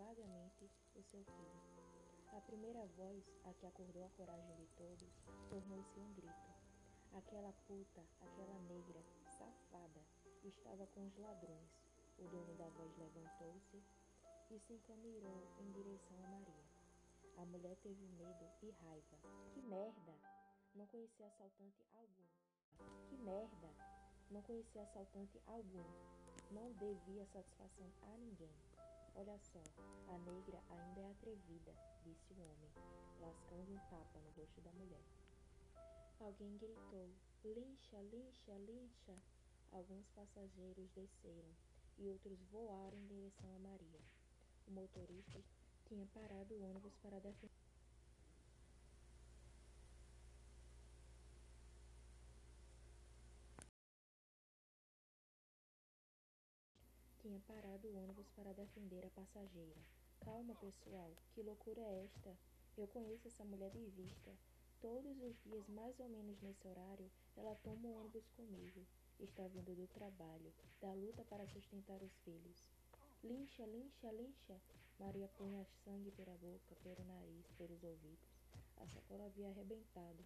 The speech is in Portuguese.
vagamente o seu filho. A primeira voz, a que acordou a coragem de todos, tornou-se um grito. Aquela puta, aquela negra, safada, estava com os ladrões. O dono da voz levantou-se e se encaminhou em direção a Maria. A mulher teve medo e raiva. Que merda! Não conhecia assaltante algum. Que merda! Não conhecia assaltante algum. Não devia satisfação a ninguém. Olha só, a negra ainda é atrevida, disse o homem, lascando um tapa no rosto da mulher. Alguém gritou: Lincha, lincha, lincha! Alguns passageiros desceram e outros voaram em direção a Maria. O motorista tinha parado o ônibus para defender. Tinha parado o ônibus para defender a passageira. Calma, pessoal, que loucura é esta? Eu conheço essa mulher de vista. Todos os dias, mais ou menos nesse horário, ela toma o ônibus comigo. Está vindo do trabalho, da luta para sustentar os filhos. Lincha, lincha, lincha. Maria punha sangue pela boca, pelo nariz, pelos ouvidos. A sacola havia arrebentado